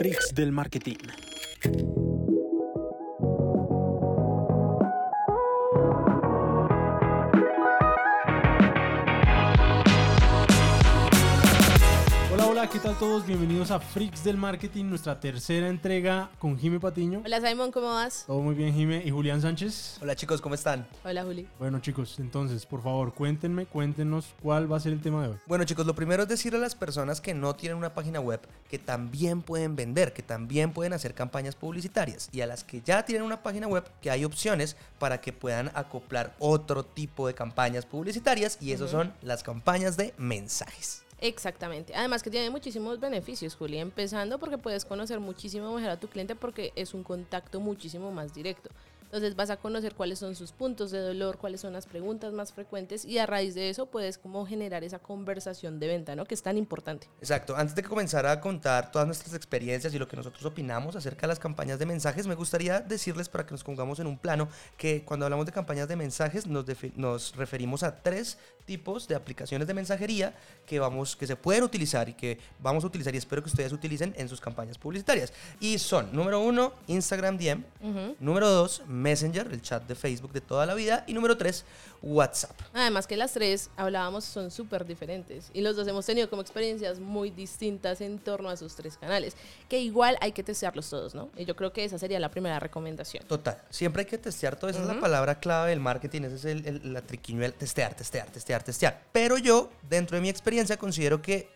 Freaks del Marketing. ¿Qué tal todos? Bienvenidos a Freaks del Marketing, nuestra tercera entrega con Jime Patiño. Hola Simon, ¿cómo vas? Todo muy bien, Jime. ¿Y Julián Sánchez? Hola chicos, ¿cómo están? Hola Juli. Bueno chicos, entonces, por favor, cuéntenme, cuéntenos cuál va a ser el tema de hoy. Bueno chicos, lo primero es decirle a las personas que no tienen una página web que también pueden vender, que también pueden hacer campañas publicitarias. Y a las que ya tienen una página web, que hay opciones para que puedan acoplar otro tipo de campañas publicitarias y eso son las campañas de mensajes. Exactamente. Además que tiene muchísimos beneficios, Juli, empezando porque puedes conocer muchísimo mejor a tu cliente porque es un contacto muchísimo más directo. Entonces vas a conocer cuáles son sus puntos de dolor, cuáles son las preguntas más frecuentes y a raíz de eso puedes como generar esa conversación de venta, ¿no? Que es tan importante. Exacto. Antes de comenzar a contar todas nuestras experiencias y lo que nosotros opinamos acerca de las campañas de mensajes, me gustaría decirles para que nos pongamos en un plano que cuando hablamos de campañas de mensajes nos, nos referimos a tres tipos de aplicaciones de mensajería que vamos que se pueden utilizar y que vamos a utilizar y espero que ustedes utilicen en sus campañas publicitarias. Y son, número uno, Instagram DM, número dos, Messenger, el chat de Facebook de toda la vida. Y número tres, WhatsApp. Además que las tres, hablábamos, son súper diferentes. Y los dos hemos tenido como experiencias muy distintas en torno a sus tres canales. Que igual hay que testearlos todos, ¿no? Y yo creo que esa sería la primera recomendación. Total. Siempre hay que testear todo. Esa es la palabra clave del marketing. Ese es el, la triquiñuela. Testear, testear, testear, testear. Pero yo, dentro de mi experiencia, considero que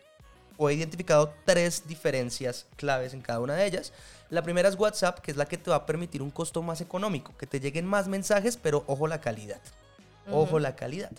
he identificado tres diferencias claves en cada una de ellas. La primera es WhatsApp, que es la que te va a permitir un costo más económico, que te lleguen más mensajes, pero ojo la calidad. Ojo la calidad.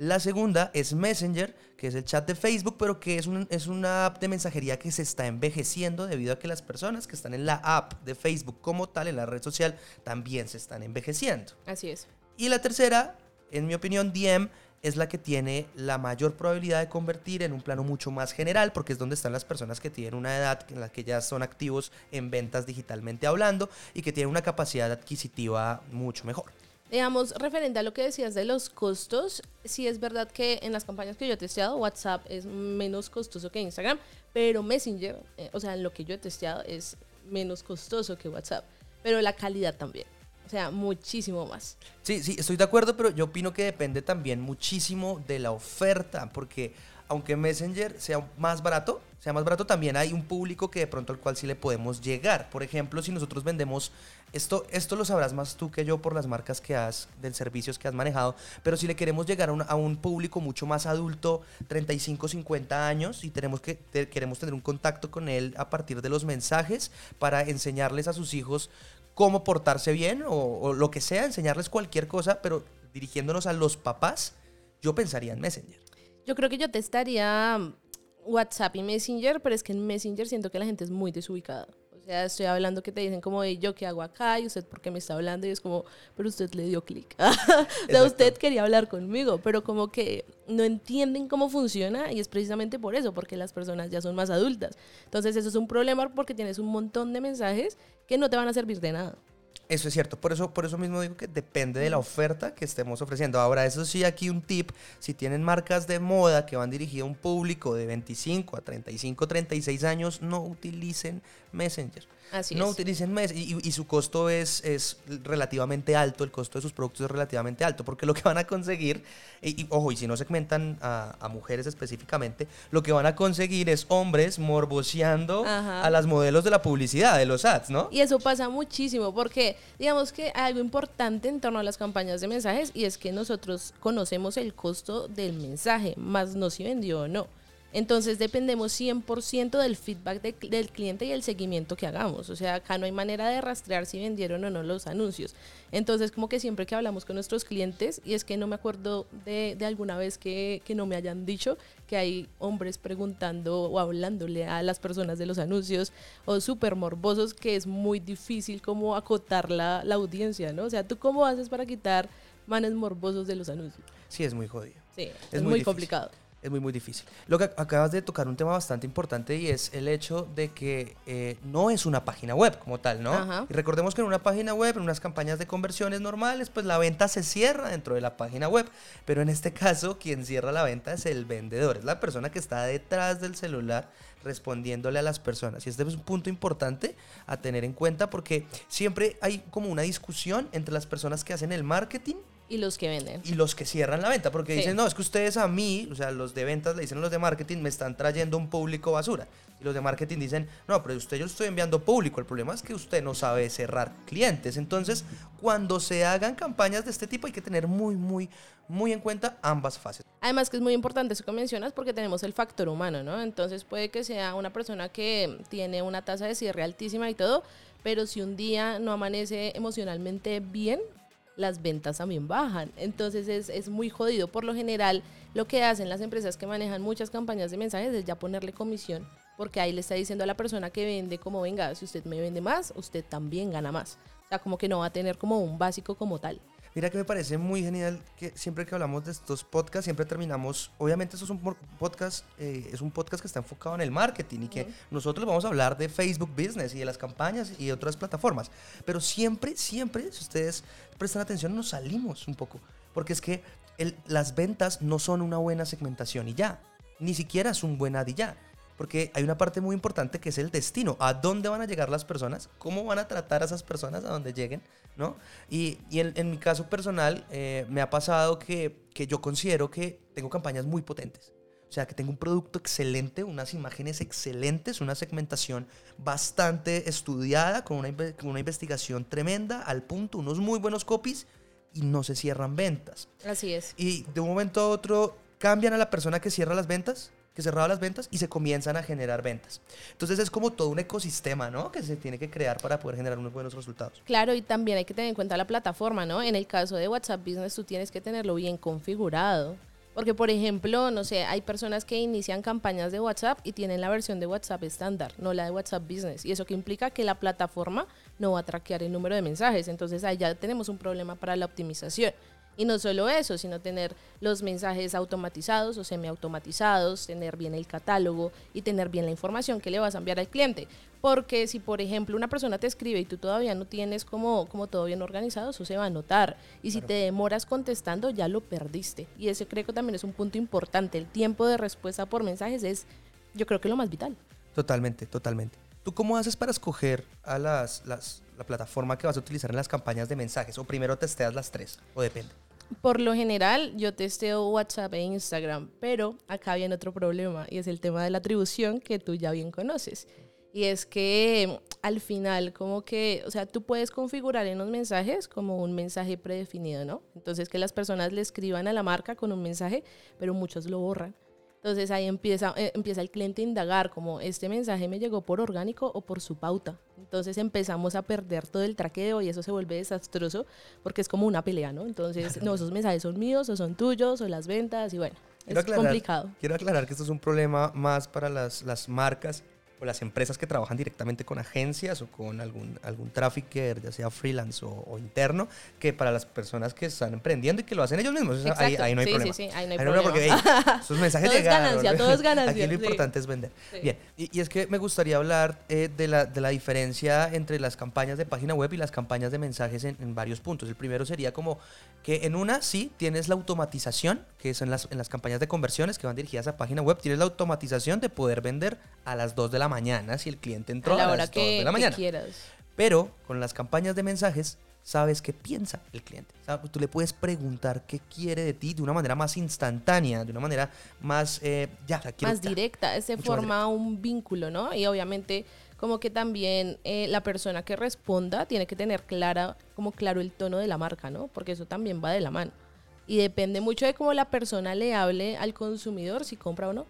La segunda es Messenger, que es el chat de Facebook, pero que es, es una app de mensajería que se está envejeciendo debido a que las personas que están en la app de Facebook como tal, en la red social, también se están envejeciendo. Así es. Y la tercera, en mi opinión, DM, es la que tiene la mayor probabilidad de convertir en un plano mucho más general, porque es donde están las personas que tienen una edad en la que ya son activos en ventas digitalmente hablando y que tienen una capacidad adquisitiva mucho mejor. Digamos, referente a lo que decías de los costos, sí es verdad que en las campañas que yo he testeado, WhatsApp es menos costoso que Instagram, pero Messenger, eh, o sea, en lo que yo he testeado es menos costoso que WhatsApp, pero la calidad también. O sea, muchísimo más. Sí, sí, estoy de acuerdo, pero yo opino que depende también muchísimo de la oferta, porque aunque Messenger sea más barato, sea más barato, también hay un público que de pronto al cual sí le podemos llegar. Por ejemplo, si nosotros vendemos, esto, esto lo sabrás más tú que yo por las marcas que has, del servicios que has manejado, pero si le queremos llegar a un, a un público mucho más adulto, 35, 50 años, y tenemos que, queremos tener un contacto con él a partir de los mensajes para enseñarles a sus hijos cómo portarse bien o, lo que sea, enseñarles cualquier cosa, pero dirigiéndonos a los papás, yo pensaría en Messenger. Yo creo que yo testaría WhatsApp y Messenger, pero es que en Messenger siento que la gente es muy desubicada. O sea, estoy hablando que te dicen como, yo qué hago acá y usted por qué me está hablando y es como, pero usted le dio clic. o sea, usted quería hablar conmigo, pero como que no entienden cómo funciona y es precisamente por eso, porque las personas ya son más adultas. Entonces eso es un problema porque tienes un montón de mensajes que no te van a servir de nada. Eso es cierto, por eso, por eso mismo digo que depende de la oferta que estemos ofreciendo. Ahora, eso sí, aquí un tip, si tienen marcas de moda que van dirigidas a un público de 25 a 35, 36 años, no utilicen Messenger no utilicen mes y, su costo es, es relativamente alto, el costo de sus productos es relativamente alto, porque lo que van a conseguir, y, ojo, y si no segmentan a, a, mujeres específicamente, lo que van a conseguir es hombres morboseando a las modelos de la publicidad, de los ads, ¿no? Y eso pasa muchísimo, porque digamos que hay algo importante en torno a las campañas de mensajes y es que nosotros conocemos el costo del mensaje, más no si vendió o no. Entonces dependemos 100% del feedback del cliente y el seguimiento que hagamos. O sea, acá no hay manera de rastrear si vendieron o no los anuncios. Entonces, como que siempre que hablamos con nuestros clientes, y es que no me acuerdo de, alguna vez que, no me hayan dicho que hay hombres preguntando o hablándole a las personas de los anuncios o súper morbosos que es muy difícil como acotar la, la audiencia, ¿no? O sea, ¿tú cómo haces para quitar manes morbosos de los anuncios? Sí, es muy jodido. Sí, es, muy complicado. Es muy, muy difícil. Lo que acabas de tocar un tema bastante importante y es el hecho de que eh, no es una página web como tal, ¿no? Ajá. Y recordemos que en una página web, en unas campañas de conversiones normales, pues la venta se cierra dentro de la página web. Pero en este caso, quien cierra la venta es el vendedor, es la persona que está detrás del celular respondiéndole a las personas. Y este es un punto importante a tener en cuenta porque siempre hay como una discusión entre las personas que hacen el marketing Y los que venden. y los que cierran la venta, porque Sí. dicen, no, es que ustedes a mí, o sea, los de ventas le dicen a los de marketing, me están trayendo un público basura. Y los de marketing dicen, no, pero usted yo estoy enviando público, el problema es que usted no sabe cerrar clientes. Entonces, cuando se hagan campañas de este tipo hay que tener muy, muy, muy en cuenta ambas fases. Además que es muy importante eso que mencionas porque tenemos el factor humano, ¿no? Entonces puede que sea una persona que tiene una tasa de cierre altísima y todo, pero si un día no amanece emocionalmente bien, las ventas también bajan. Entonces es, es muy jodido. Por lo general, lo que hacen las empresas que manejan muchas campañas de mensajes es ya ponerle comisión, porque ahí le está diciendo a la persona que vende como, venga, si usted me vende más, usted también gana más. O sea, como que no va a tener como un básico como tal. Mira que me parece muy genial que siempre que hablamos de estos podcasts, siempre terminamos, obviamente esto es un podcast, eh, es un podcast que está enfocado en el marketing y que nosotros vamos a hablar de Facebook Business y de las campañas y de otras plataformas. Pero siempre, siempre, si ustedes prestan atención, nos salimos un poco. Porque es que el- las ventas no son una buena segmentación y ya. Ni siquiera es un buen ad y ya. Porque hay una parte muy importante que es el destino. ¿A dónde van a llegar las personas? ¿Cómo van a tratar a esas personas a donde lleguen? ¿No? Y, y en, en mi caso personal, eh, me ha pasado que, que yo considero que tengo campañas muy potentes. O sea, que tengo un producto excelente, unas imágenes excelentes, una segmentación bastante estudiada, con una, con una investigación tremenda, al punto, unos muy buenos copies y no se cierran ventas. Así es. Y de un momento a otro cambian a la persona que cierra las ventas, que cerraba las ventas y se comienzan a generar ventas. Entonces es como todo un ecosistema, ¿no? Que se tiene que crear para poder generar unos buenos resultados. Claro, y también hay que tener en cuenta la plataforma, ¿no? En el caso de WhatsApp Business, tú tienes que tenerlo bien configurado. Porque, por ejemplo, no sé, hay personas que inician campañas de WhatsApp y tienen la versión de WhatsApp estándar, no la de WhatsApp Business. Y eso que implica que la plataforma no va a traquear el número de mensajes. Entonces, ahí ya tenemos un problema para la optimización. Y no solo eso, sino tener los mensajes automatizados o semiautomatizados, tener bien el catálogo y tener bien la información que le vas a enviar al cliente. Porque si, por ejemplo, una persona te escribe y tú todavía no tienes como, como todo bien organizado, eso se va a notar. Y si te demoras contestando, ya lo perdiste. Y ese creo que también es un punto importante. El tiempo de respuesta por mensajes es, yo creo que lo más vital. Totalmente, totalmente. ¿Tú cómo haces para escoger a las, las- la plataforma que vas a utilizar en las campañas de mensajes? ¿O primero testeas las tres? ¿O depende? Por lo general, yo testeo WhatsApp e Instagram, pero acá viene otro problema y es el tema de la atribución que tú ya bien conoces. Y es que al final, como que, o sea, tú puedes configurar en los mensajes como un mensaje predefinido, ¿no? Entonces, que las personas le escriban a la marca con un mensaje, pero muchos lo borran. Entonces ahí empieza, eh, empieza el cliente a indagar como este mensaje me llegó por orgánico o por su pauta. Entonces empezamos a perder todo el traqueo y eso se vuelve desastroso porque es como una pelea, ¿no? Entonces, no, esos mensajes son míos o son tuyos o las ventas y bueno, Quiero es aclarar- complicado. Quiero aclarar que esto es un problema más para las, las marcas o las empresas que trabajan directamente con agencias o con algún, algún trafficker, ya sea freelance o, o interno, que para las personas que están emprendiendo y que lo hacen ellos mismos. O sea, ahí, Exacto. ahí no hay Sí, problema. sí, sí, ahí no hay problema porque hey, sus mensajes Todo es llegaron. ganancia, todo es ganancia, Aquí lo importante es vender. Bien, y, y es que me gustaría hablar eh, de, la, de la diferencia entre las campañas de página web y las campañas de mensajes en, en varios puntos. El primero sería como que en una sí tienes la automatización, que son las, en las campañas de conversiones que van dirigidas a página web, tienes la automatización de poder vender a las 2 de la mañana si el cliente entró A la a, hora las 2 que, de la que mañana. quieras. Pero con las campañas de mensajes, sabes qué piensa el cliente. Sea, Tú le puedes preguntar qué quiere de ti de una manera más instantánea, de una manera más, eh, ya, o sea, quiero más directa, se Mucho forma un vínculo, ¿no? Y obviamente como que también eh, la persona que responda tiene que tener clara, como claro el tono de la marca, ¿no? Porque eso también va de la mano. Y depende mucho de cómo la persona le hable al consumidor, si compra o no.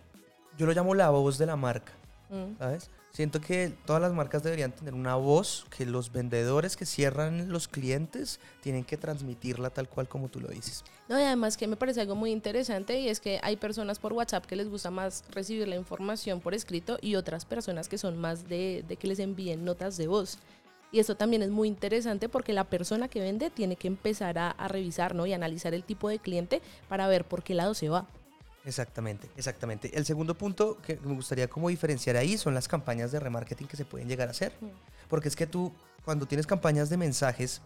Yo lo llamo la voz de la marca, Mm. ¿sabes? Siento que todas las marcas deberían tener una voz que los vendedores que cierran los clientes tienen que transmitirla tal cual como tú lo dices. No, y además que me parece algo muy interesante y es que hay personas por WhatsApp que les gusta más recibir la información por escrito y otras personas que son más de, que les envíen notas de voz. Y esto también es muy interesante porque la persona que vende tiene que empezar a, a revisar ¿no? y analizar el tipo de cliente para ver por qué lado se va. Exactamente, exactamente. El segundo punto que me gustaría como diferenciar ahí son las campañas de remarketing que se pueden llegar a hacer. Mm. Porque es que tú, cuando tienes campañas de mensajes,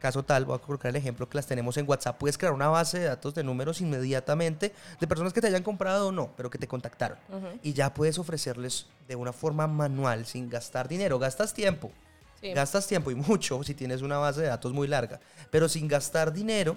caso tal, voy a colocar el ejemplo que las tenemos en WhatsApp, puedes crear una base de datos de números inmediatamente de personas que te hayan comprado o no, pero que te contactaron. Y ya puedes ofrecerles de una forma manual, sin gastar dinero. Gastas tiempo, Sí. Gastas tiempo y mucho si tienes una base de datos muy larga, pero sin gastar dinero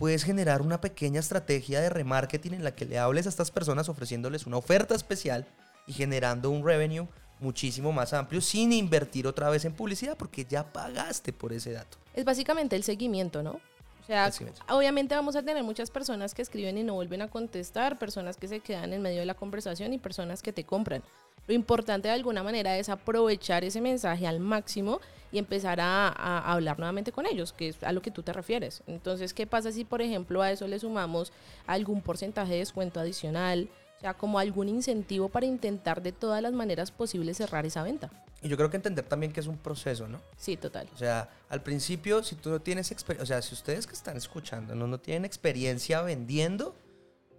puedes generar una pequeña estrategia de remarketing en la que le hables a estas personas ofreciéndoles una oferta especial y generando un revenue muchísimo más amplio sin invertir otra vez en publicidad porque ya pagaste por ese dato. Es básicamente el seguimiento, ¿no? O sea, obviamente vamos a tener muchas personas que escriben y no vuelven a contestar, personas que se quedan en medio de la conversación y personas que te compran. Lo importante de alguna manera es aprovechar ese mensaje al máximo y empezar a, a hablar nuevamente con ellos, que es a lo que tú te refieres. Entonces, ¿qué pasa si, por ejemplo, a eso le sumamos algún porcentaje de descuento adicional? O sea, como algún incentivo para intentar de todas las maneras posibles cerrar esa venta. Y yo creo que entender también que es un proceso, ¿no? Sí, total. O sea, al principio, si tú no tienes experiencia, o sea, si ustedes que están escuchando no, no tienen experiencia vendiendo,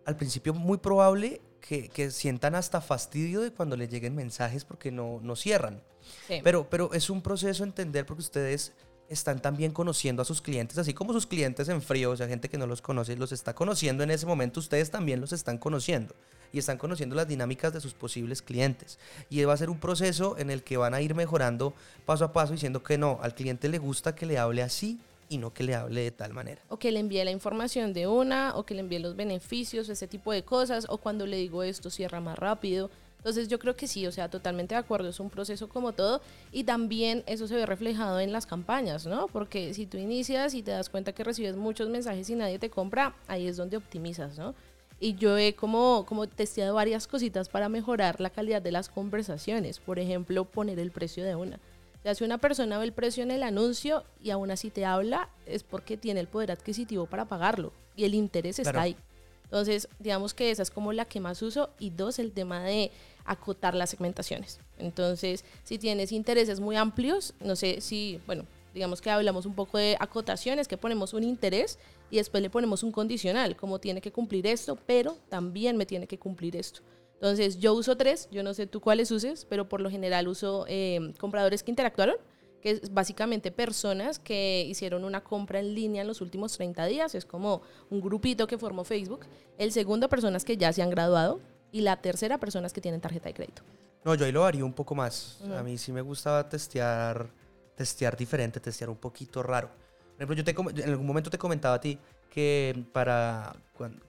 al principio muy probable que, que sientan hasta fastidio de cuando les lleguen mensajes porque no, no cierran. Sí. Pero, pero es un proceso entender porque ustedes están también conociendo a sus clientes, así como sus clientes en frío, o sea, gente que no los conoce, los está conociendo en ese momento, ustedes también los están conociendo y están conociendo las dinámicas de sus posibles clientes. Y va a ser un proceso en el que van a ir mejorando paso a paso diciendo que no, al cliente le gusta que le hable así y no que le hable de tal manera. o que le envíe la información de una, o que le envíe los beneficios, ese tipo de cosas, o cuando le digo esto cierra más rápido. Entonces yo creo que sí, o sea, totalmente de acuerdo, es un proceso como todo y también eso se ve reflejado en las campañas, ¿no? Porque si tú inicias y te das cuenta que recibes muchos mensajes y nadie te compra, ahí es donde optimizas, ¿no? Y yo he como, como testeado varias cositas para mejorar la calidad de las conversaciones. Por ejemplo, poner el precio de una. O sea, si una persona ve el precio en el anuncio y aún así te habla, es porque tiene el poder adquisitivo para pagarlo y el interés está ahí. Entonces, digamos que esa es como la que más uso. Y dos, el tema de acotar las segmentaciones. Entonces, si tienes intereses muy amplios, no sé si, bueno, digamos que hablamos un poco de acotaciones, que ponemos un interés y después le ponemos un condicional, como tiene que cumplir esto, pero también me tiene que cumplir esto. Entonces, yo uso tres, yo no sé tú cuáles uses, pero por lo general uso eh, compradores que interactuaron, que es básicamente personas que hicieron una compra en línea en los últimos 30 días, es como un grupito que formó Facebook. El segundo, personas que ya se han graduado. Y la tercera, personas que tienen tarjeta de crédito. No, yo ahí lo haría un poco más. Ujú. A mí sí me gustaba testear, testear diferente, testear un poquito raro. Por ejemplo, yo te, en algún momento te comentaba a ti que para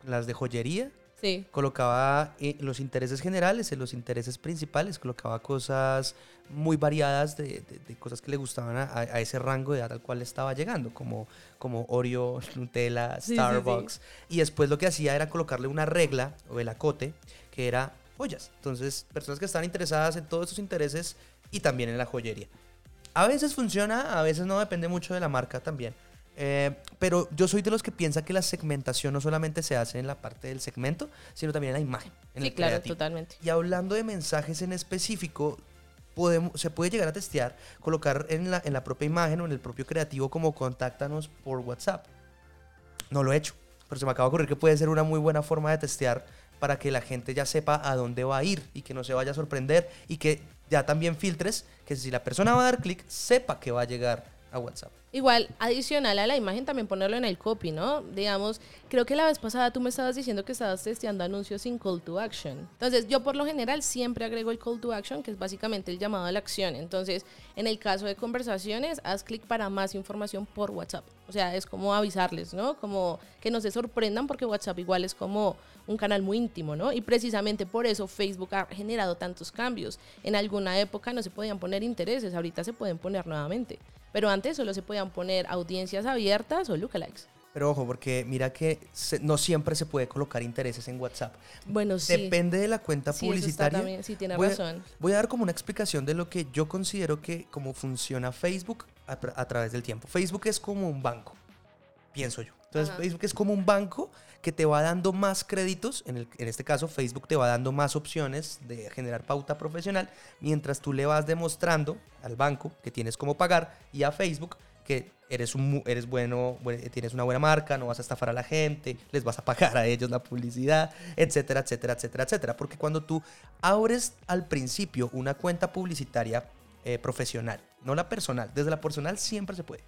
las de joyería Sí. colocaba eh, los intereses generales, en los intereses principales, colocaba cosas muy variadas de, de- de cosas que le gustaban a, a ese rango de edad al cual estaba llegando, como, como Oreo, Nutella, Sí, sí, sí. Starbucks. Y después lo que hacía era colocarle una regla o el acote que era joyas. Entonces, personas que están interesadas en todos esos intereses y también en la joyería. A veces funciona, a veces no, depende mucho de la marca también. Eh, pero yo soy de los que piensa que la segmentación no solamente se hace en la parte del segmento, sino también en la imagen. En Sí, el claro, creativo. totalmente. Y hablando de mensajes en específico, podemos, se puede llegar a testear, colocar en la, en la propia imagen o en el propio creativo como contáctanos por WhatsApp. No lo he hecho, pero se me acaba de ocurrir que puede ser una muy buena forma de testear para que la gente ya sepa a dónde va a ir y que no se vaya a sorprender y que ya también filtres que si la persona va a dar clic, sepa que va a llegar a WhatsApp. Igual, adicional a la imagen, también ponerlo en el copy, ¿no? Digamos, creo que la vez pasada tú me estabas diciendo que estabas testeando anuncios sin call to action. Entonces, yo por lo general siempre agrego el call to action, que es básicamente el llamado a la acción. Entonces, en el caso de conversaciones, haz clic para más información por WhatsApp. O sea, es como avisarles, ¿no? Como que no se sorprendan porque WhatsApp igual es como un canal muy íntimo, ¿no? Y precisamente por eso Facebook ha generado tantos cambios. En alguna época no se podían poner intereses, ahorita se pueden poner nuevamente. Pero antes solo se podían poner audiencias abiertas o lookalikes. Pero ojo, porque mira que se- no siempre se puede colocar intereses en WhatsApp. Bueno, sí. Depende de la cuenta Sí, eso está publicitaria. también- sí, tiene voy, razón. voy a dar como una explicación de lo que yo considero que cómo funciona Facebook a, tra- a través del tiempo. Facebook es como un banco, pienso yo. Entonces Ajá. Facebook es como un banco que te va dando más créditos, en, el- en este caso Facebook te va dando más opciones de generar pauta profesional, mientras tú le vas demostrando al banco que tienes cómo pagar y a Facebook que eres, un, eres bueno, bue- tienes una buena marca, no vas a estafar a la gente, les vas a pagar a ellos la publicidad, etcétera, etcétera, etcétera, etcétera. Porque cuando tú abres al principio una cuenta publicitaria eh, profesional, no la personal, desde la personal siempre se puede.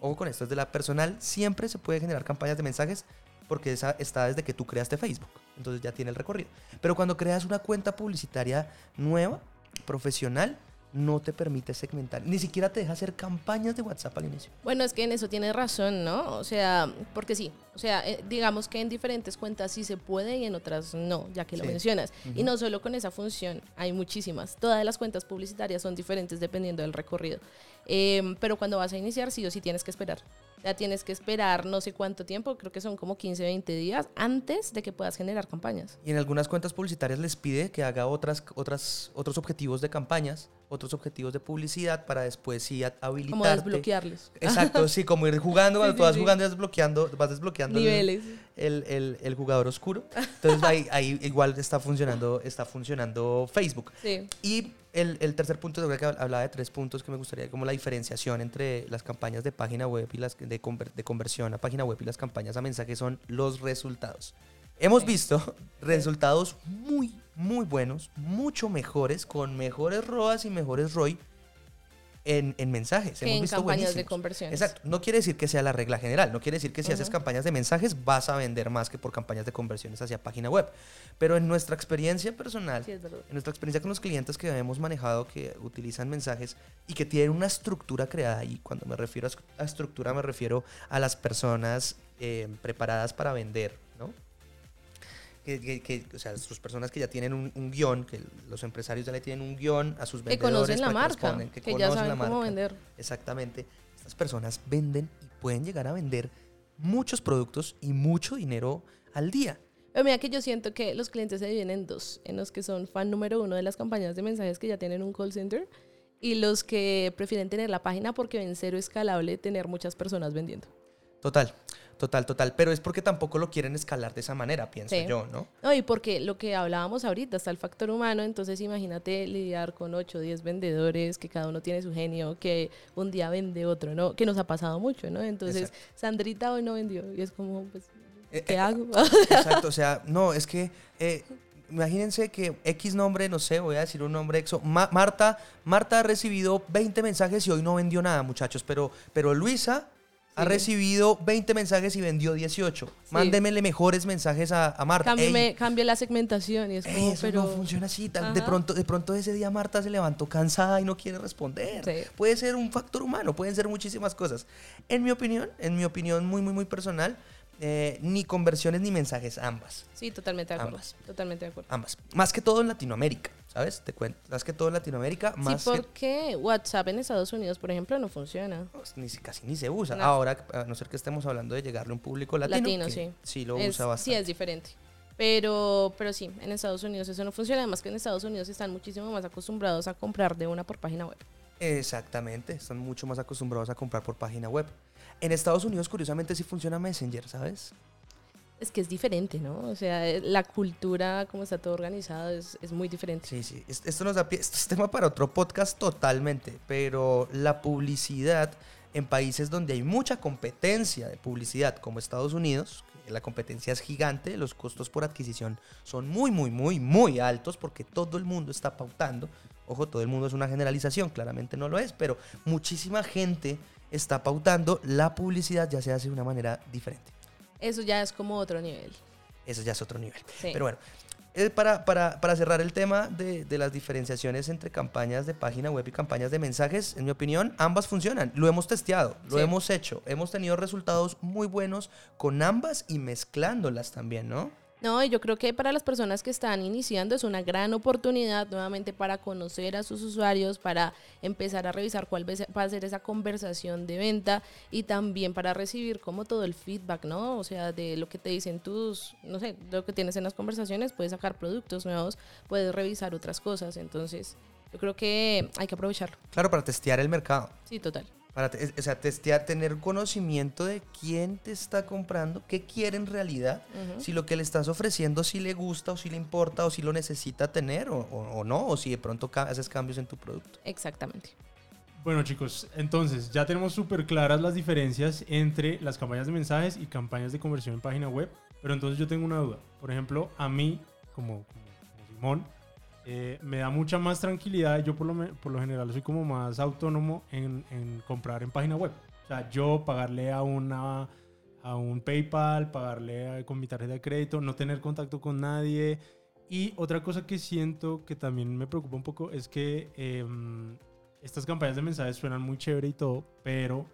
Ojo con esto, desde la personal siempre se puede generar campañas de mensajes porque esa está desde que tú creaste Facebook. Entonces ya tiene el recorrido. Pero cuando creas una cuenta publicitaria nueva, profesional, no te permite segmentar. Ni siquiera te deja hacer campañas de WhatsApp al inicio. Bueno, es que en eso tienes razón, ¿no? O sea, porque sí, o sea, eh, digamos que en diferentes cuentas sí se puede y en otras no, ya que lo mencionas. Y no solo con esa función, hay muchísimas. Todas las cuentas publicitarias son diferentes dependiendo del recorrido. Em, pero cuando vas a iniciar, sí o sí tienes que esperar. Ya tienes que esperar no sé cuánto tiempo, creo que son como 15, 20 días antes de que puedas generar campañas. Y en algunas cuentas publicitarias les pide que haga otras, otras, otros objetivos de campañas, otros objetivos de publicidad para después sí a- Como desbloquearles. Exacto, sí, como ir jugando, cuando Sí, tú sí, vas sí. jugando y desbloqueando, vas desbloqueando el- Niveles. el, el- el jugador oscuro. Entonces ahí, ahí igual está funcionando, está funcionando Facebook. Sí. Y el, el tercer punto, creo que hablaba de tres puntos que me gustaría, como la diferenciación entre las campañas de página web y las de, conver- de conversión a página web y las campañas a mensaje son los resultados. Hemos visto resultados muy, muy buenos, mucho mejores, con mejores ROAS y mejores ROI en, en mensajes. Que Hemos en visto campañas de buenísimos. conversión. Exacto. No quiere decir que sea la regla general. No quiere decir que si haces campañas de mensajes vas a vender más que por campañas de conversiones hacia página web. Pero en nuestra experiencia personal, Sí, en nuestra experiencia con los clientes que hemos manejado que utilizan mensajes y que tienen una estructura creada, y cuando me refiero a est- a estructura me refiero a las personas eh, preparadas para vender. Que, que- que, o sea, sus personas que ya tienen un, un guion, que los empresarios ya le tienen un guion a sus Que vendedores. conocen la que marca, que, que ya conocen la saben cómo marca. vender. Exactamente. Estas personas venden y pueden llegar a vender muchos productos y mucho dinero al día. Pero mira que yo siento que los clientes se dividen en dos, en los que son fan número uno de las campañas de mensajes que ya tienen un call center y los que prefieren tener la página porque ven cero escalable tener muchas personas vendiendo. Total, total, total. Pero es porque tampoco lo quieren escalar de esa manera, pienso Sí. yo, ¿no? No, y porque lo que hablábamos ahorita está el factor humano, entonces imagínate lidiar con 8 o 10 vendedores, que cada uno tiene su genio, que un día vende otro, ¿no? Que nos ha pasado mucho, ¿no? Entonces, Exacto. Sandrita hoy no vendió y es como, pues, Eh, ¿qué eh, hago? Exacto, o sea, no, es que eh, imagínense que X nombre, no sé, voy a decir un nombre exo. Ma- Marta, Marta ha recibido 20 mensajes y hoy no vendió nada, muchachos, pero, pero Luisa ha Sí. recibido 20 mensajes y vendió 18. Mándemele mejores mensajes a, a Marta. Cámbiame- cambia la segmentación y es como, Eso pero... no funciona así. tal- De pronto, de pronto ese día Marta se levantó cansada y no quiere responder. Sí. Puede ser un factor humano, pueden ser muchísimas cosas. En mi opinión, en mi opinión muy, muy, muy personal, eh, ni conversiones ni mensajes, ambas. Sí, totalmente de acuerdo. Ambas. Totalmente de acuerdo. Ambas. Más que todo en Latinoamérica, ¿sabes? Te cuento. Más que todo en Latinoamérica, más sí, que- porque WhatsApp en Estados Unidos, por ejemplo, no funciona. pues, ni, si- casi ni se usa. No. Ahora, a no ser que estemos hablando de llegarle a un público latino. Latino, que sí. Sí, lo Es- usa sí, bastante. es diferente. Pero, pero sí, en Estados Unidos eso no funciona. Además que en Estados Unidos están muchísimo más acostumbrados a comprar de una por página web. Exactamente, están mucho más acostumbrados a comprar por página web. En Estados Unidos, curiosamente, sí funciona Messenger, ¿sabes? Es que es diferente, ¿no? O sea, eh, la cultura, como está todo organizado, es, es muy diferente. Sí, sí. Es- Esto nos da pie, esto es tema para otro podcast totalmente, pero la publicidad en países donde hay mucha competencia de publicidad, como Estados Unidos, que la competencia es gigante, los costos por adquisición son muy, muy, muy, muy altos porque todo el mundo está pautando. Ojo, todo el mundo es una generalización, claramente no lo es, pero muchísima gente está pautando la publicidad ya se hace de una manera diferente. Eso ya es como otro nivel. Eso ya es otro nivel. Sí. Pero bueno, eh, para, para, para cerrar el tema de, de las diferenciaciones entre campañas de página web y campañas de mensajes, en mi opinión, ambas funcionan. Lo hemos testeado, lo Sí. hemos hecho. Hemos tenido resultados muy buenos con ambas y mezclándolas también, ¿no? No, y yo creo que para las personas que están iniciando es una gran oportunidad nuevamente para conocer a sus usuarios, para empezar a revisar cuál va a ser- esa conversación de venta y también para recibir como todo el feedback, ¿no? O sea, de lo que te dicen tus, no sé, lo que tienes en las conversaciones, puedes sacar productos nuevos, puedes revisar otras cosas, entonces yo creo que hay que aprovecharlo. Claro, para testear el mercado. Sí, total. Para te- o sea, testear, tener conocimiento de quién te está comprando, qué quiere en realidad, si lo que le estás ofreciendo si le gusta o si le importa o si lo necesita tener o, o- o no, o si de pronto ca- haces cambios en tu producto. Exactamente. Bueno chicos, entonces ya tenemos súper claras las diferencias entre las campañas de mensajes y campañas de conversión en página web, pero entonces yo tengo una duda. Por ejemplo, a mí, como, como, como Simón, eh, me da mucha más tranquilidad. Yo por lo, por lo general soy como más autónomo en, comprar en página web. O sea, yo pagarle a una a un PayPal, pagarle a- con mi tarjeta de crédito, no tener contacto con nadie. Y otra cosa que siento que también me preocupa un poco es que em, estas campañas de mensajes suenan muy chévere y todo, pero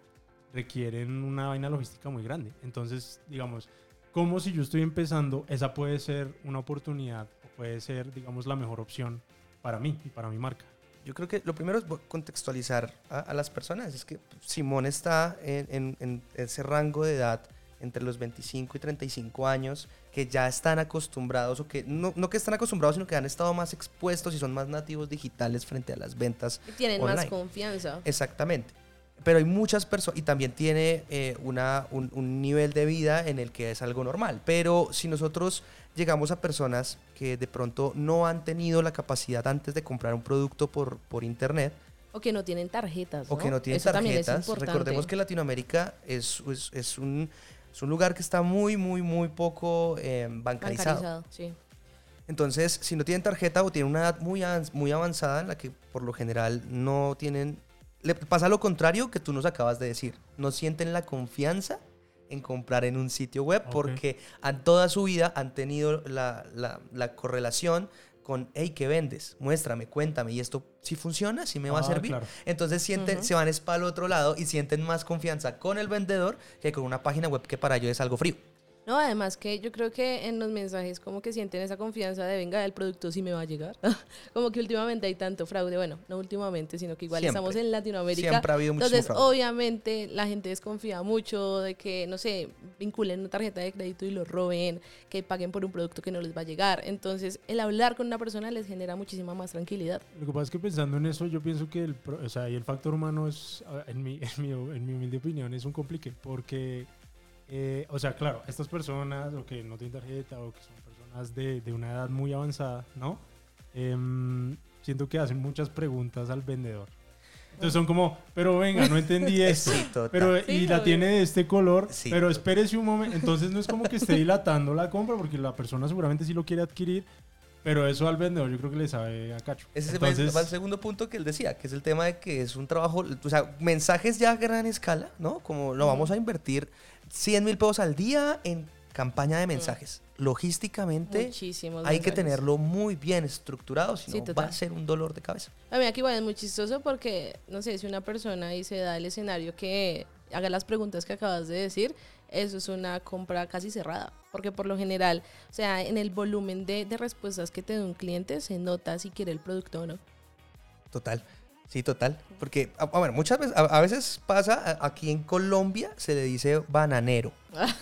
requieren una vaina logística muy grande. Entonces, digamos, como si yo estoy empezando, esa puede ser una oportunidad puede ser, digamos, la mejor opción para mí y para mi marca. Yo creo que lo primero es contextualizar a, a las personas. Es que Simón está en, en- en ese rango de edad entre los 25 y 35 años que ya están acostumbrados o que no, no que están acostumbrados, sino que han estado más expuestos y son más nativos digitales frente a las ventas Y tienen más Online. confianza. Exactamente. Pero hay muchas personas, y también tiene eh, una, un, un nivel de vida en el que es algo normal. Pero si nosotros llegamos a personas que de pronto no han tenido la capacidad antes de comprar un producto por, por internet, O que no tienen tarjetas. o que no tienen Eso tarjetas, recordemos que Latinoamérica es, es, es un, es un lugar que está muy, muy, muy poco eh, bancarizado. Bancarizado, sí. Entonces, si no tienen tarjeta o tienen una edad muy, muy avanzada en la que por lo general no tienen... Le pasa lo contrario que tú nos acabas de decir. No sienten la confianza en comprar en un sitio web porque han, toda su vida han tenido la, la- la correlación con, hey, ¿qué vendes? Muéstrame, cuéntame. ¿Y esto sí funciona? ¿Sí me va a Ah, servir? claro. Entonces sienten, se van es para el otro lado y sienten más confianza con el vendedor que con una página web que para ellos es algo frío. No, además que yo creo que en los mensajes como que sienten esa confianza de venga, el producto sí me va a llegar. como que últimamente hay tanto fraude, bueno, no últimamente, sino que igual Siempre. estamos en Latinoamérica. Siempre ha habido Entonces, fraude. obviamente, la gente desconfía mucho de que, no sé, vinculen una tarjeta de crédito y lo roben, que paguen por un producto que no les va a llegar. Entonces, el hablar con una persona les genera muchísima más tranquilidad. Lo que pasa es que pensando en eso, yo pienso que el, pro- o sea, y el factor humano es, en mi, en, mi, en mi humilde opinión, es un complique. Porque, eh, o sea, claro, estas personas, o que no tienen tarjeta, o que son personas de, de una edad muy avanzada, ¿no? Em, siento que hacen muchas preguntas al vendedor. Entonces son como, pero venga, no entendí esto. Sí, total. Pero, Sí, y la obvio. tiene de este color, Sí, pero espérese un momento. Entonces no es como que esté dilatando la compra, porque la persona seguramente sí lo quiere adquirir, pero eso al vendedor yo creo que le sabe a cacho. Ese Entonces, es el segundo punto que él decía, que es el tema de que es un trabajo, o sea, mensajes ya a gran escala, ¿no? Como lo vamos a invertir 100 mil pesos al día en campaña de mensajes. Logísticamente Muchísimos. hay que tenerlo muy bien estructurado, si Sí, no va a ser un dolor de cabeza. A mí aquí igual es muy chistoso porque, no sé, si una persona y se da el escenario que haga las preguntas que acabas de decir, eso es una compra casi cerrada. Porque por lo general, o sea, en el volumen de, respuestas que te da un cliente se nota si quiere el producto o no. Total. Sí, total. Porque, a, a ver, muchas veces, a, a veces pasa, a- aquí en Colombia se le dice bananero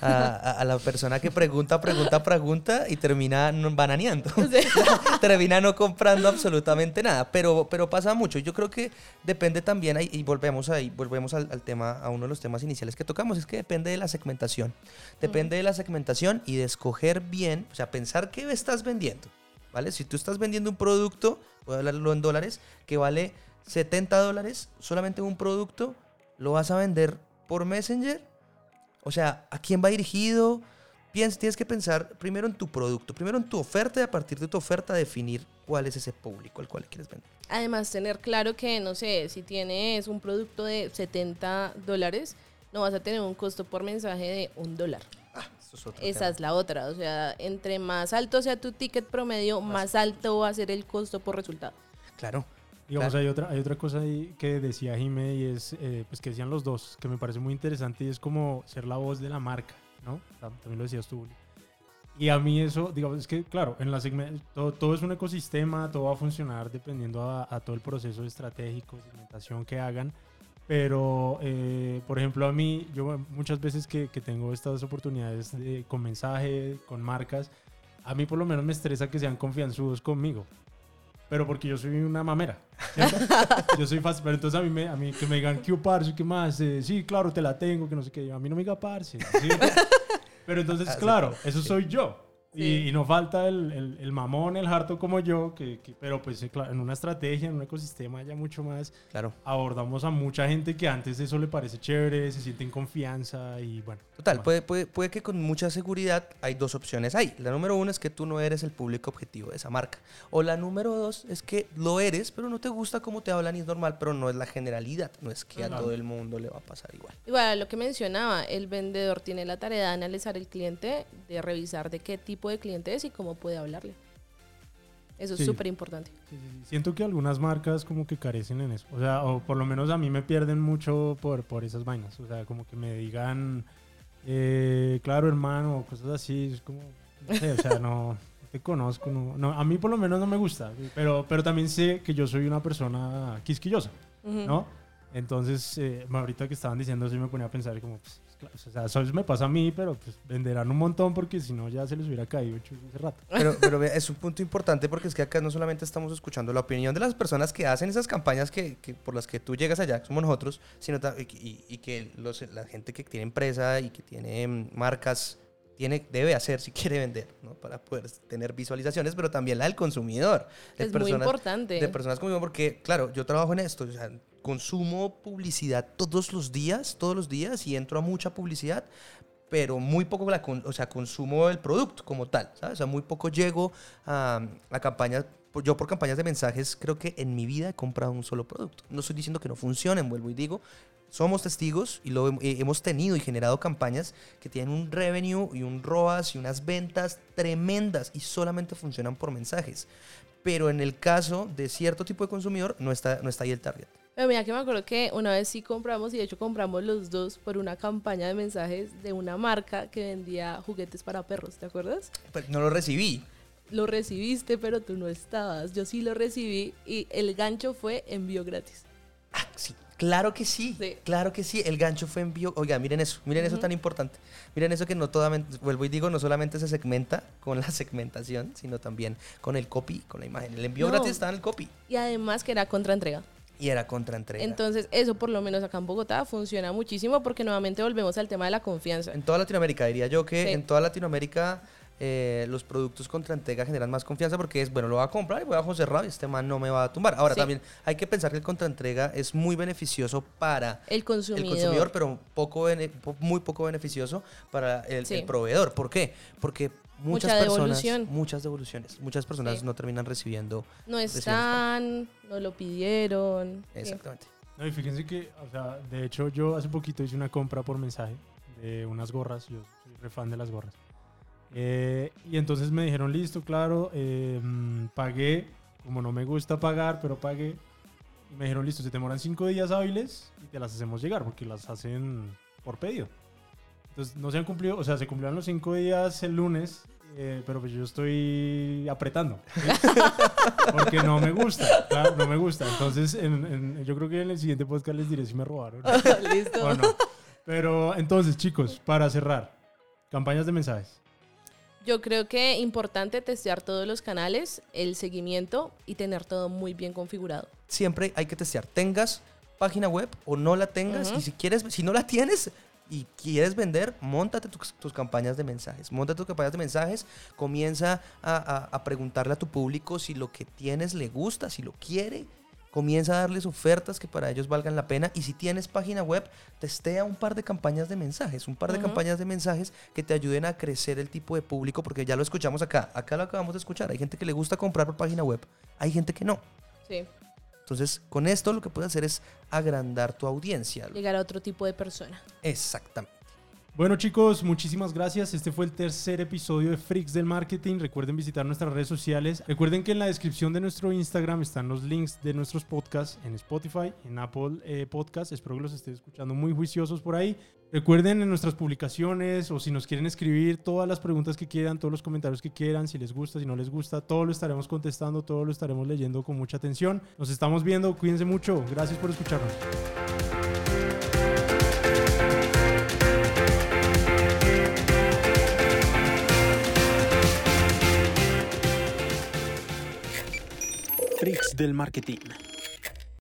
a, la persona que pregunta, pregunta, pregunta y termina no- bananeando. termina no comprando absolutamente nada, pero, pero pasa mucho. Yo creo que depende también, ahí- y volvemos ahí, volvemos al, al tema, a uno de los temas iniciales que tocamos, es que depende de la segmentación. Depende de la segmentación y de escoger bien, o sea, pensar qué estás vendiendo, ¿vale? Si tú estás vendiendo un producto, voy a hablarlo en dólares, que vale 70 dólares, solamente un producto, lo vas a vender por Messenger. O sea, ¿a quién va dirigido? Piens- tienes que pensar primero en tu producto, primero en tu oferta y a partir de tu oferta definir cuál es ese público al cual quieres vender. Además, tener claro que, no sé, si tienes un producto de 70 dólares, no vas a tener un costo por mensaje de un dólar. Ah, eso es otro Esa tema. es la otra. O sea, entre más alto sea tu ticket promedio, más alto va a ser el costo por resultado. Claro. Digamos, Claro. hay otra, hay otra cosa ahí que decía Jime y es, eh, pues que decían los dos, que me parece muy interesante y es como ser la voz de la marca, ¿no? Tam- También lo decías tú. Y a mí eso, digamos, es que claro, en la todo, todo es un ecosistema, todo va a funcionar dependiendo a, a todo el proceso estratégico, segmentación que hagan. Pero, eh, por ejemplo, a mí, yo muchas veces que, que tengo estas oportunidades de- con mensaje, con marcas, a mí por lo menos me estresa que sean confianzudos conmigo. Pero porque yo soy una mamera. yo soy fácil. Pero entonces a mí, me, a mí que me digan, ¿qué parce? ¿Qué más? Eh, sí, claro, te la tengo, que no sé qué. A mí no me diga parce. ¿sí? Pero entonces, Ah, claro, eso soy yo. Y, Sí. y no falta el, el- el mamón, el harto como yo, que, que- pero pues eh, en una estrategia, en un ecosistema ya mucho más, Claro. abordamos a mucha gente que antes eso le parece chévere, se siente en confianza y bueno. Total, bueno. puede, puede, puede que con mucha seguridad hay dos opciones ahí. La número uno es que tú no eres el público objetivo de esa marca. O la número dos es que lo eres, pero no te gusta cómo te hablan y es normal, pero no es la generalidad. No es que a Claro. todo el mundo le va a pasar igual. Igual, lo que mencionaba, el vendedor tiene la tarea de analizar el cliente, de revisar de qué tipo de cliente es y cómo puede hablarle. Eso Sí. es súper importante. Sí, sí. Siento que algunas marcas como que carecen en eso. O sea, o por lo menos a mí me pierden mucho por, por esas vainas. O sea, como que me digan, eh, claro, hermano, o cosas así. Es como, no sé, o sea, no, te conozco. No, no, a mí por lo menos no me gusta. Pero, pero también sé que yo soy una persona quisquillosa, Ujú. ¿no? Entonces, eh, ahorita que estaban diciendo eso, yo me ponía a pensar como, pues, o sea, eso me pasa a mí, pero pues venderán un montón porque si no ya se les hubiera caído hace rato. Pero, pero vea, es un punto importante porque es que acá no solamente estamos escuchando la opinión de las personas que hacen esas campañas que, que por las que tú llegas allá, que somos nosotros, sino y, que los, la gente que tiene empresa y que tiene mm, marcas tiene, debe hacer si quiere vender, ¿no? Para poder tener visualizaciones, pero también la del consumidor. de Es muy importante. de personas como yo, porque, claro, yo trabajo en esto, o sea, consumo publicidad todos los días, todos los días, y entro a mucha publicidad, pero muy poco, la o sea, consumo el producto como tal, ¿sabes? O sea, muy poco llego a, a campañas, yo por campañas de mensajes creo que en mi vida he comprado un solo producto. No estoy diciendo que no funcionen, vuelvo y digo, somos testigos y lo eh, hemos tenido y generado campañas que tienen un revenue y un ROAS y unas ventas tremendas y solamente funcionan por mensajes. Pero en el caso de cierto tipo de consumidor no está, no está ahí el target. Pero mira que me acuerdo que una vez sí compramos, y de hecho compramos los dos por una campaña de mensajes de una marca que vendía juguetes para perros, ¿te acuerdas? Pero no lo recibí. Lo recibiste, pero tú no estabas. Yo sí lo recibí y el gancho fue envío gratis. Ah, sí, claro que sí, Sí. claro que sí. El gancho fue envío. Oiga, miren eso, miren eso Ujú. tan importante. Miren eso que no totalmente, vuelvo y digo, no solamente se segmenta con la segmentación, sino también con el copy, con la imagen. El envío No. gratis está en el copy Y además que era contraentrega. Y era contraentrega. Entonces, eso por lo menos acá en Bogotá funciona muchísimo porque nuevamente volvemos al tema de la confianza. En toda Latinoamérica, diría yo que Sí. en toda Latinoamérica eh, los productos contra entrega generan más confianza porque es, bueno, lo voy a comprar y voy a cerrados y este man no me va a tumbar. Ahora, Sí. también hay que pensar que el contra entrega es muy beneficioso para El consumidor. el consumidor, pero poco muy poco beneficioso para el, Sí. el proveedor. ¿Por qué? Porque muchas Mucha personas, devolución. muchas devoluciones, muchas personas Sí. no terminan recibiendo. no están, no lo pidieron. sí. Exactamente. No, y fíjense que, o sea, de hecho yo hace poquito hice una compra por mensaje de unas gorras, yo soy re fan de las gorras. Eh, y entonces me dijeron, listo, claro, eh, mm, pagué, como no me gusta pagar, pero pagué. Y me dijeron, listo, se te demoran cinco días hábiles y te las hacemos llegar, porque las hacen por pedido. Entonces no se han cumplido, o sea, se cumplieron los cinco días el lunes, eh, pero pues yo estoy apretando. ¿sí? Porque no me gusta, claro, no me gusta. Entonces, en- en- yo creo que en el siguiente podcast les diré si me robaron Listo. o no. Pero entonces, chicos, para cerrar, campañas de mensajes. Yo creo que importante testear todos los canales, el seguimiento y tener todo muy bien configurado. Siempre hay que testear. Tengas página web o no la tengas. Y si quieres, si no la tienes y quieres vender, montate tus, tus campañas de mensajes. Monta tus campañas de mensajes. Comienza a, a- a preguntarle a tu público si lo que tienes le gusta, si lo quiere. Comienza a darles ofertas que para ellos valgan la pena. Y si tienes página web, testea un par de campañas de mensajes. Un par de campañas de mensajes que te ayuden a crecer el tipo de público. Porque ya lo escuchamos acá. Acá lo acabamos de escuchar. Hay gente que le gusta comprar por página web. Hay gente que no. Sí, Entonces, con esto lo que puedes hacer es agrandar tu audiencia. llegar a otro tipo de persona. Exactamente. Bueno chicos, muchísimas gracias. Este fue el tercer episodio de Freaks del Marketing. Recuerden visitar nuestras redes sociales. Recuerden que en la descripción de nuestro Instagram están los links de nuestros podcasts en Spotify, en Apple eh, Podcasts. Espero que los estén escuchando muy juiciosos por ahí. Recuerden en nuestras publicaciones o si nos quieren escribir todas las preguntas que quieran, todos los comentarios que quieran, si les gusta, si no les gusta, todo lo estaremos contestando, todo lo estaremos leyendo con mucha atención. Nos estamos viendo, cuídense mucho. Gracias por escucharnos. Freaks del marketing.